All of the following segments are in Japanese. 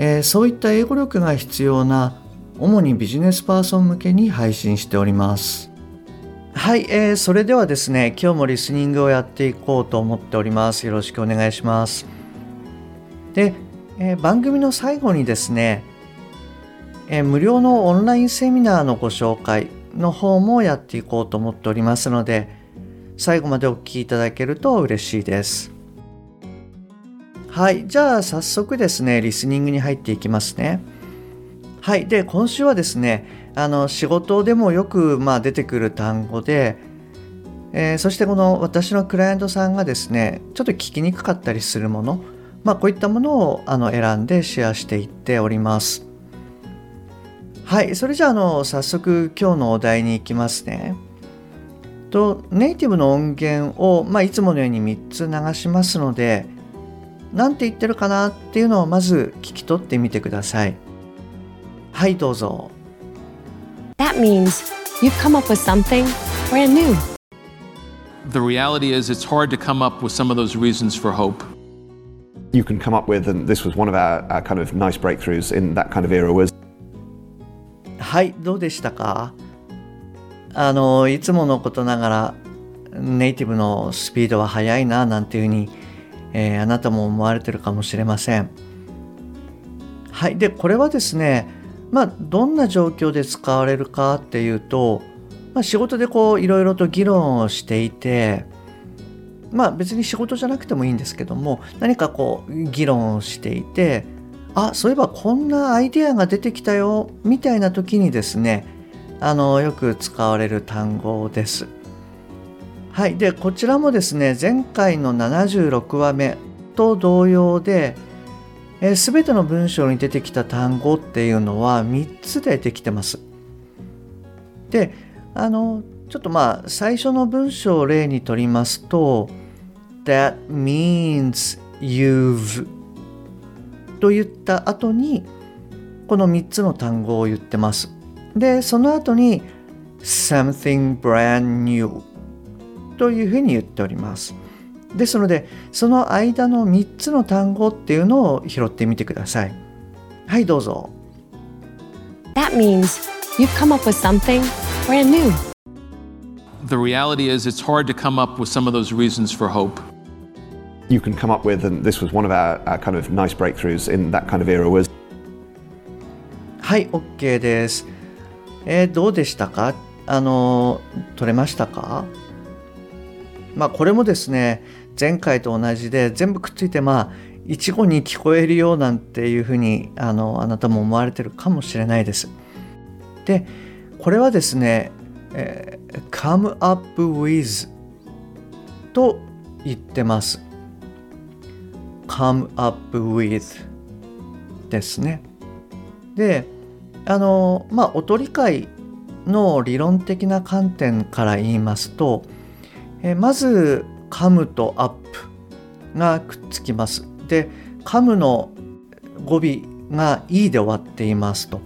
えーそういった英語力が必要な主にビジネスパーソン向けに配信しております。はい、えーそれではですね今日もリスニングをやっていこうと思っております。よろしくお願いします。で、えー番組の最後にですね、えー無料のオンラインセミナーのご紹介の方もやっていこうと思っておりますので最後までお聞きいただけると嬉しいです。はいじゃあ早速ですねリスニングに入っていきますね。はいで今週はですねあの仕事でもよく、まあ、出てくる単語で、えーそしてこの私のクライアントさんがですねちょっと聞きにくかったりするものまあこういったものをあの選んでシェアしていっております。はいそれじゃあの早速今日のお題に行きますね。とネイティブの音源を、まあ、いつものように3つ流しますので何て言ってるかなっていうのをまず聞き取ってみてくださいはいどうぞ That means you've come up with something brand new. The reality is, it's hard to come up with some of those reasons for hope. you can come up with, and this was one of our, our kind of nice breakthroughs in that kind of era, was はいどうでしたかあのいつものことながらネイティブのスピードは速いななんていうふうに、えーあなたも思われてるかもしれませんはいでこれはですねまあどんな状況で使われるかっていうと、まあ、仕事でこういろいろと議論をしていてまあ別に仕事じゃなくてもいいんですけども何かこう議論をしていてあそういえばこんなアイデアが出てきたよみたいな時にですねあのよく使われる単語です。はい、でこちらもですね前回の76話目と同様で、えー、全ての文章に出てきた単語っていうのは3つでできてます。であのちょっとまあ最初の文章を例にとりますと「That means you've」と言った後にこの3つの単語を言ってます。でその後に something brand new というふうに言っております。ですのでその間の3つの単語っていうのを拾ってみてください。はいどうぞ。That means you've come up with something brand new. The reality is, it's hard to come up with some of those reasons for hope. you can come up with, and this was one of our, our kind of nice breakthroughs in that kind of era, was はい、OK です。えーどうでしたかあの、取れましたかまあ、これもですね、前回と同じで全部くっついて、まあ、一語に聞こえるようなんていうふうに、あの、あなたも思われてるかもしれないです。で、これはですね、えー come up with と言ってます。come up with ですね。であのまあ音理解の理論的な観点から言いますとえまず「カム」と「アップ」がくっつきます。で「カム」の語尾が「い」で終わっていますと。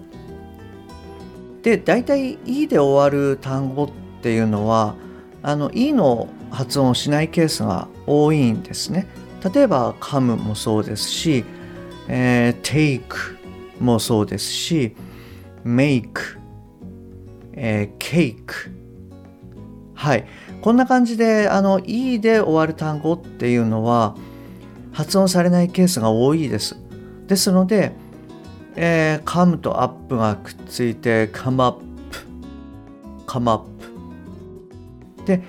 で大体「い」で終わる単語っていうのはあの「い」の発音をしないケースが多いんですね。例えば「カム」もそうですし「えー、take」もそうですし make、えー、cake はいこんな感じであの E で終わる単語っていうのは発音されないケースが多いです。ですので、えー、come と up がくっついて come up come up で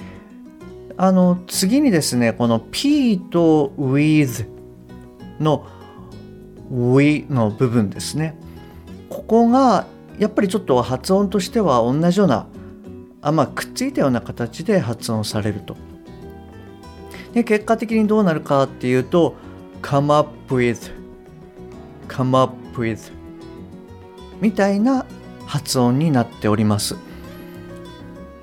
あの次にですねこの P と with の we の部分ですね。ここがやっぱりちょっと発音としては同じようなあまあくっついたような形で発音されると。で結果的にどうなるかっていうと come up with come up with みたいな発音になっております。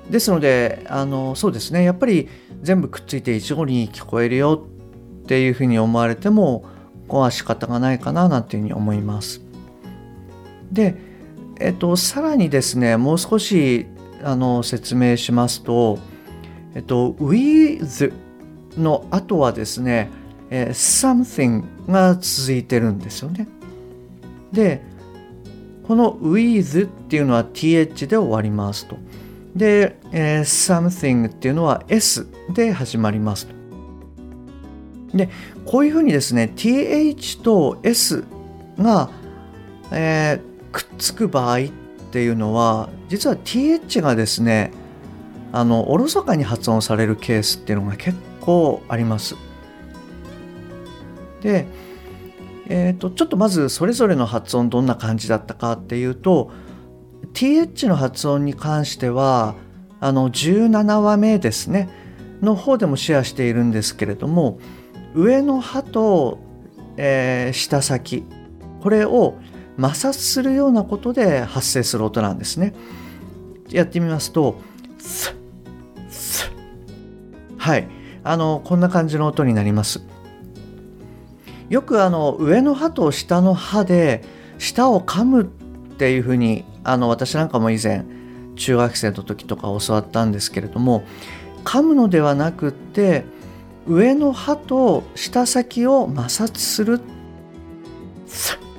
ですのであのそうですね。やっぱり全部くっついて一語に聞こえるよっていうふうに思われてもここは仕方がないかななんていうふうに思います。でえっとさらにですねもう少しあの説明しますとえっと with の後はですね、えー something が続いてるんですよねでこの with っていうのは th で終わりますと。で、えー something っていうのは s で始まりますと。で、こういうふうにですね、th と s が、えーくっつく場合っていうのは、実は th がですね、あの、おろそかに発音されるケースっていうのが結構あります。で、えー、とちょっとまずそれぞれの発音どんな感じだったかっていうと th の発音に関してはあの17話目ですねの方でもシェアしているんですけれども上の歯と、えー下先これを摩擦するようなことで発生する音なんですね。やってみますとスッスッはいあのこんな感じの音になります。よくあの上の歯と下の歯で舌を噛むっていうふうにあの私なんかも以前中学生の時とか教わったんですけれども噛むのではなくって上の歯と舌先を摩擦するスッ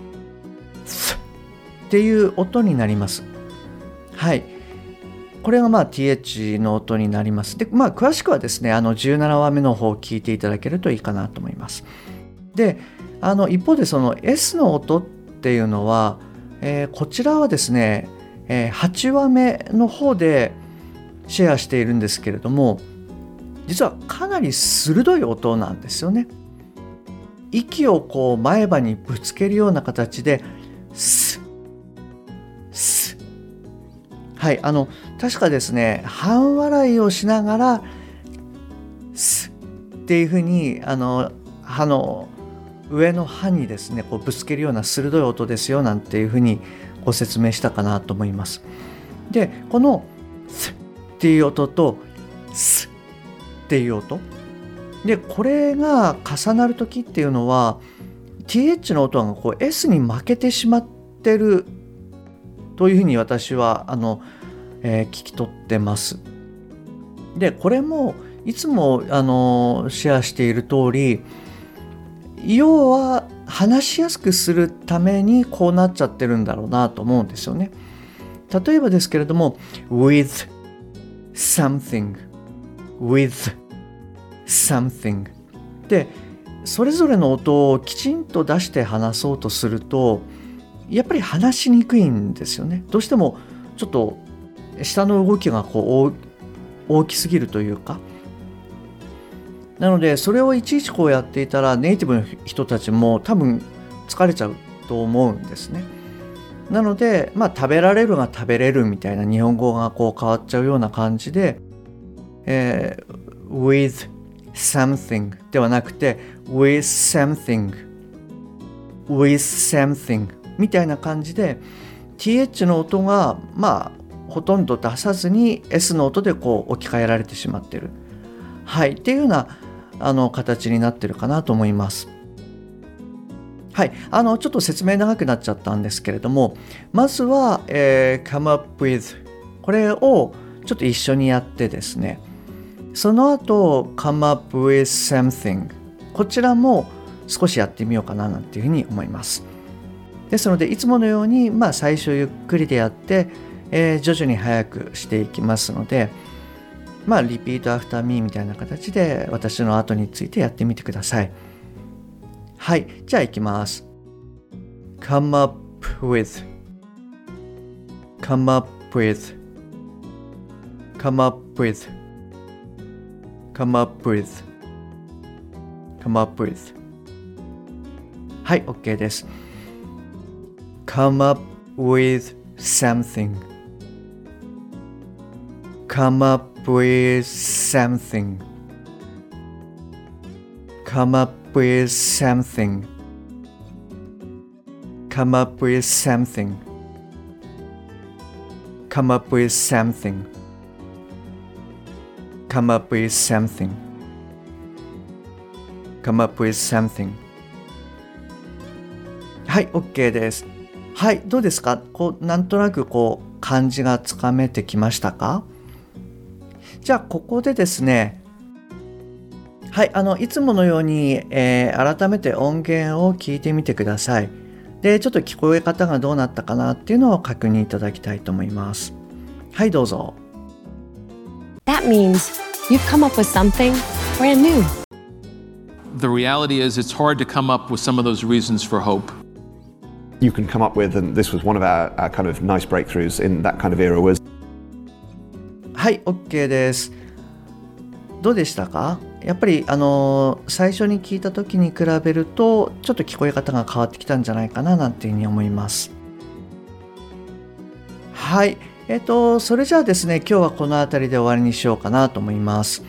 っていう音になります。はい。これがまあ th の音になります。で、まあ詳しくはですね、あの17話目の方を聞いていただけるといいかなと思います。であの一方でその S の音っていうのは、えーこちらはですね、えー8話目の方でシェアしているんですけれども実はかなり鋭い音なんですよね。息をこう前歯にぶつけるような形ではいあの確かですね半笑いをしながらスッっていうふうにあの歯の上の歯にですねこうぶつけるような鋭い音ですよなんていうふうにご説明したかなと思います。でこの「スッ」っていう音と「スッ」っていう音でこれが重なる時っていうのは th の音がこう s に負けてしまってるというふうに私はあの、えー聞き取ってます。でこれもいつもあのシェアしている通り要は話しやすくするためにこうなっちゃってるんだろうなと思うんですよね。例えばですけれども with something with something でそれぞれの音をきちんと出して話そうとするとやっぱり話しにくいんですよね。どうしてもちょっと下の動きがこう大きすぎるというかなのでそれをいちいちこうやっていたらネイティブの人たちも多分疲れちゃうと思うんですね。なのでまあ食べられるが食べれるみたいな日本語がこう変わっちゃうような感じで、えー with something ではなくて with something with something みたいな感じで th の音がまあほとんど出さずに S の音でこう置き換えられてしまってる。はい、っていうようなあの形になってるかなと思います。はい、あのちょっと説明長くなっちゃったんですけれどもまずは、えー come up with これをちょっと一緒にやってですねその後 come up with something こちらも少しやってみようかななんていうふうに思います。ですのでいつものように、まあ、最初ゆっくりでやって、えー徐々に速くしていきますのでまあ repeat after me みたいな形で私の後についてやってみてください。はい、じゃあ行きます。come up with. Come up with. Come up with. Come up with. Come up with. はい OK です。come up with something come up with something come up with something come up with something come up with something come up with something come up with something はい OK です はいどうですか？こうなんとなくこう感じがつかめてきましたか？じゃあここでですねはいあのいつものように、えー、改めて音源を聞いてみてください。でちょっと聞こえ方がどうなったかなっていうのを確認いただきたいと思います。はいどうぞ。That means you've come up with something brand new. The reality is, it's hard to come up with some of those reasons for hope. You can come up with, and this was one of our, our kind of nice breakthroughs in that kind of era was はい OK です。どうでしたか？やっぱりあの最初に聞いた時に比べるとちょっと聞こえ方が変わってきたんじゃないかななんていうふうに思います。はいえっ、とそれじゃあですね今日はこの辺りで終わりにしようかなと思います。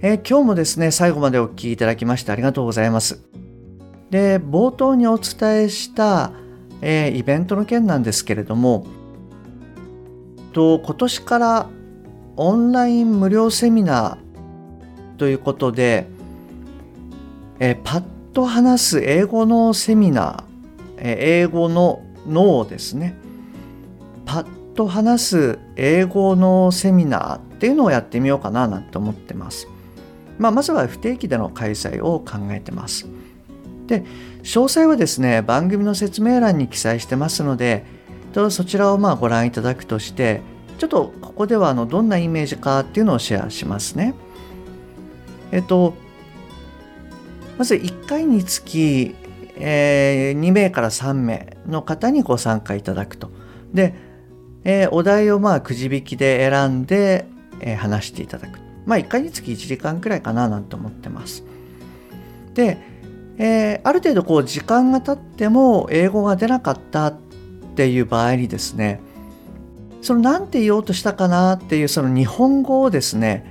えー今日もですね最後までお聞きいただきましてありがとうございます。で冒頭にお伝えした、えーイベントの件なんですけれどもと今年からオンライン無料セミナーということで、えーパッと話す英語のセミナー、えー英語の脳ですねパッと話す英語のセミナーっていうのをやってみようかななんて思ってます。まあ、まずは不定期での開催を考えてます。で詳細はですね番組の説明欄に記載してますのでとそちらをまあご覧いただくとしてちょっとここではあのどんなイメージかっていうのをシェアしますね。えっとまず1回につき、えー2名から3名の方にご参加いただくと。で、えーお題をまあくじ引きで選んで、えー話していただく。まあ1回につき1時間くらいかななんて思ってます。で、えーある程度こう時間が経っても英語が出なかったっていう場合にですねその何て言おうとしたかなっていうその日本語をですね、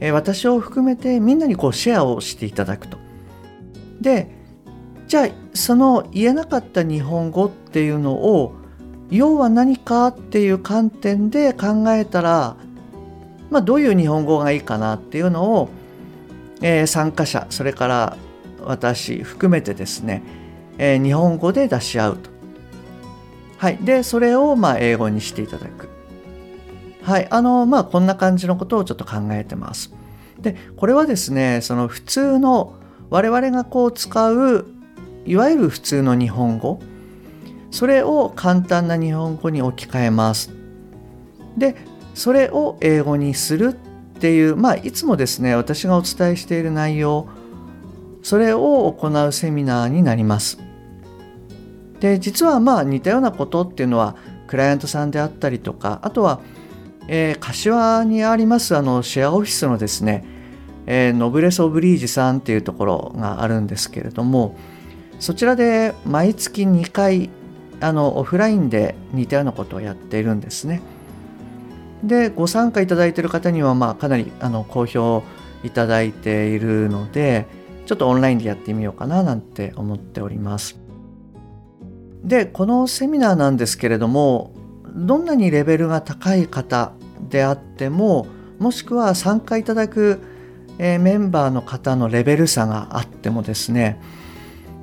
えー私を含めてみんなにこうシェアをしていただくと。でじゃあその言えなかった日本語っていうのを要は何かっていう観点で考えたら、まあ、どういう日本語がいいかなっていうのを、えー参加者それから私含めてですね、えー日本語で出し合うと。はい、でそれをまあ英語にしていただく。はい、あのまあこんな感じのことをちょっと考えてます。でこれはですねその普通の我々がこう使ういわゆる普通の日本語それを簡単な日本語に置き換えます。でそれを英語にするっていうまあいつもですね私がお伝えしている内容それを行うセミナーになります。で実はまあ似たようなことっていうのはクライアントさんであったりとかあとは、えー柏にありますあのシェアオフィスのですね、えーノブレス・オブリージさんっていうところがあるんですけれどもそちらで毎月2回あのオフラインで似たようなことをやっているんですね。でご参加いただいている方にはまあかなりあの好評いただいているのでちょっとオンラインでやってみようかななんて思っております。でこのセミナーなんですけれどもどんなにレベルが高い方であってももしくは参加いただく、えメンバーの方のレベル差があってもですね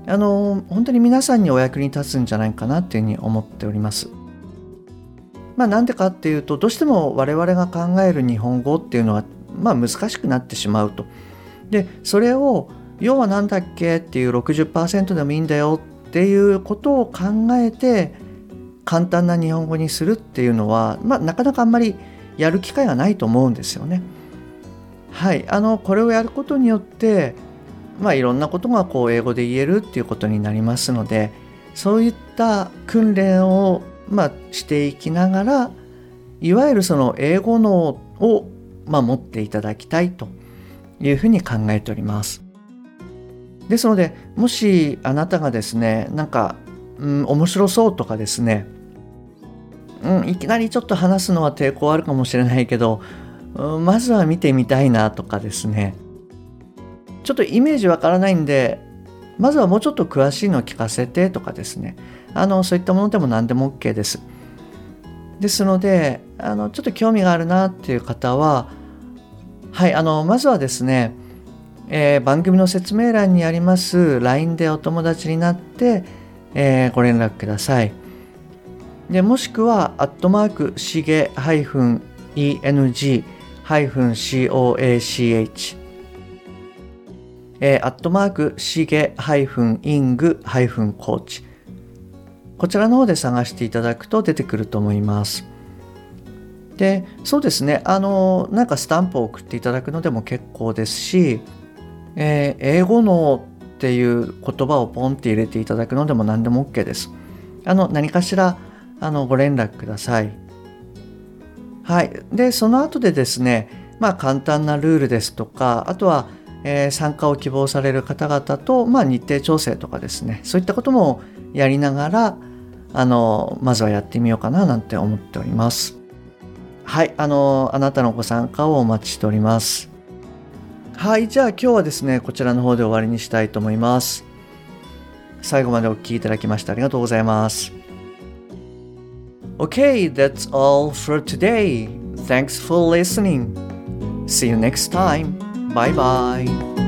あの本当に皆さんにお役に立つんじゃないかなっていうふうに思っております。まあなんでかっていうとどうしても我々が考える日本語っていうのはまあ難しくなってしまうと。でそれを要は何だっけっていう60%でもいいんだよっていうことを考えて簡単な日本語にするっていうのは、まあ、なかなかあんまりやる機会がないと思うんですよね。はい、あのこれをやることによって、まあ、いろんなことがこう英語で言えるっていうことになりますのでそういった訓練を、まあ、していきながらいわゆるその英語脳を、まあ、持っていただきたいというふうに考えております。ですのでもしあなたがですねなんか、うん、面白そうとかですね、うん、いきなりちょっと話すのは抵抗あるかもしれないけど、うんまずは見てみたいなとかですねちょっとイメージわからないんでまずはもうちょっと詳しいのを聞かせてとかですねあのそういったものでも何でも OK です。ですのであのちょっと興味があるなっていう方ははいあのまずはですね、えー、番組の説明欄にあります LINE でお友達になって、えー、ご連絡ください。でもしくはアットマークしげ -eng-coach えー、アットマークしげイングコーチ。こちらの方で探していただくと出てくると思います。でそうですね。あのなんかスタンプを送っていただくのでも結構ですし、えー、英語のっていう言葉をポンって入れていただくのでも何でも OK です。あの何かしらあのご連絡ください。はい。で、その後でですね、まあ簡単なルールですとか、あとは、えー、参加を希望される方々と、まあ、日程調整とかですね、そういったこともやりながら、あの、まずはやってみようかななんて思っております。はい、あの、あなたのご参加をお待ちしております。はい、じゃあ今日はですね、こちらの方で終わりにしたいと思います。最後までお聴きいただきましてありがとうございます。Okay, that's all for today. Thanks for listening. See you next time. Bye bye.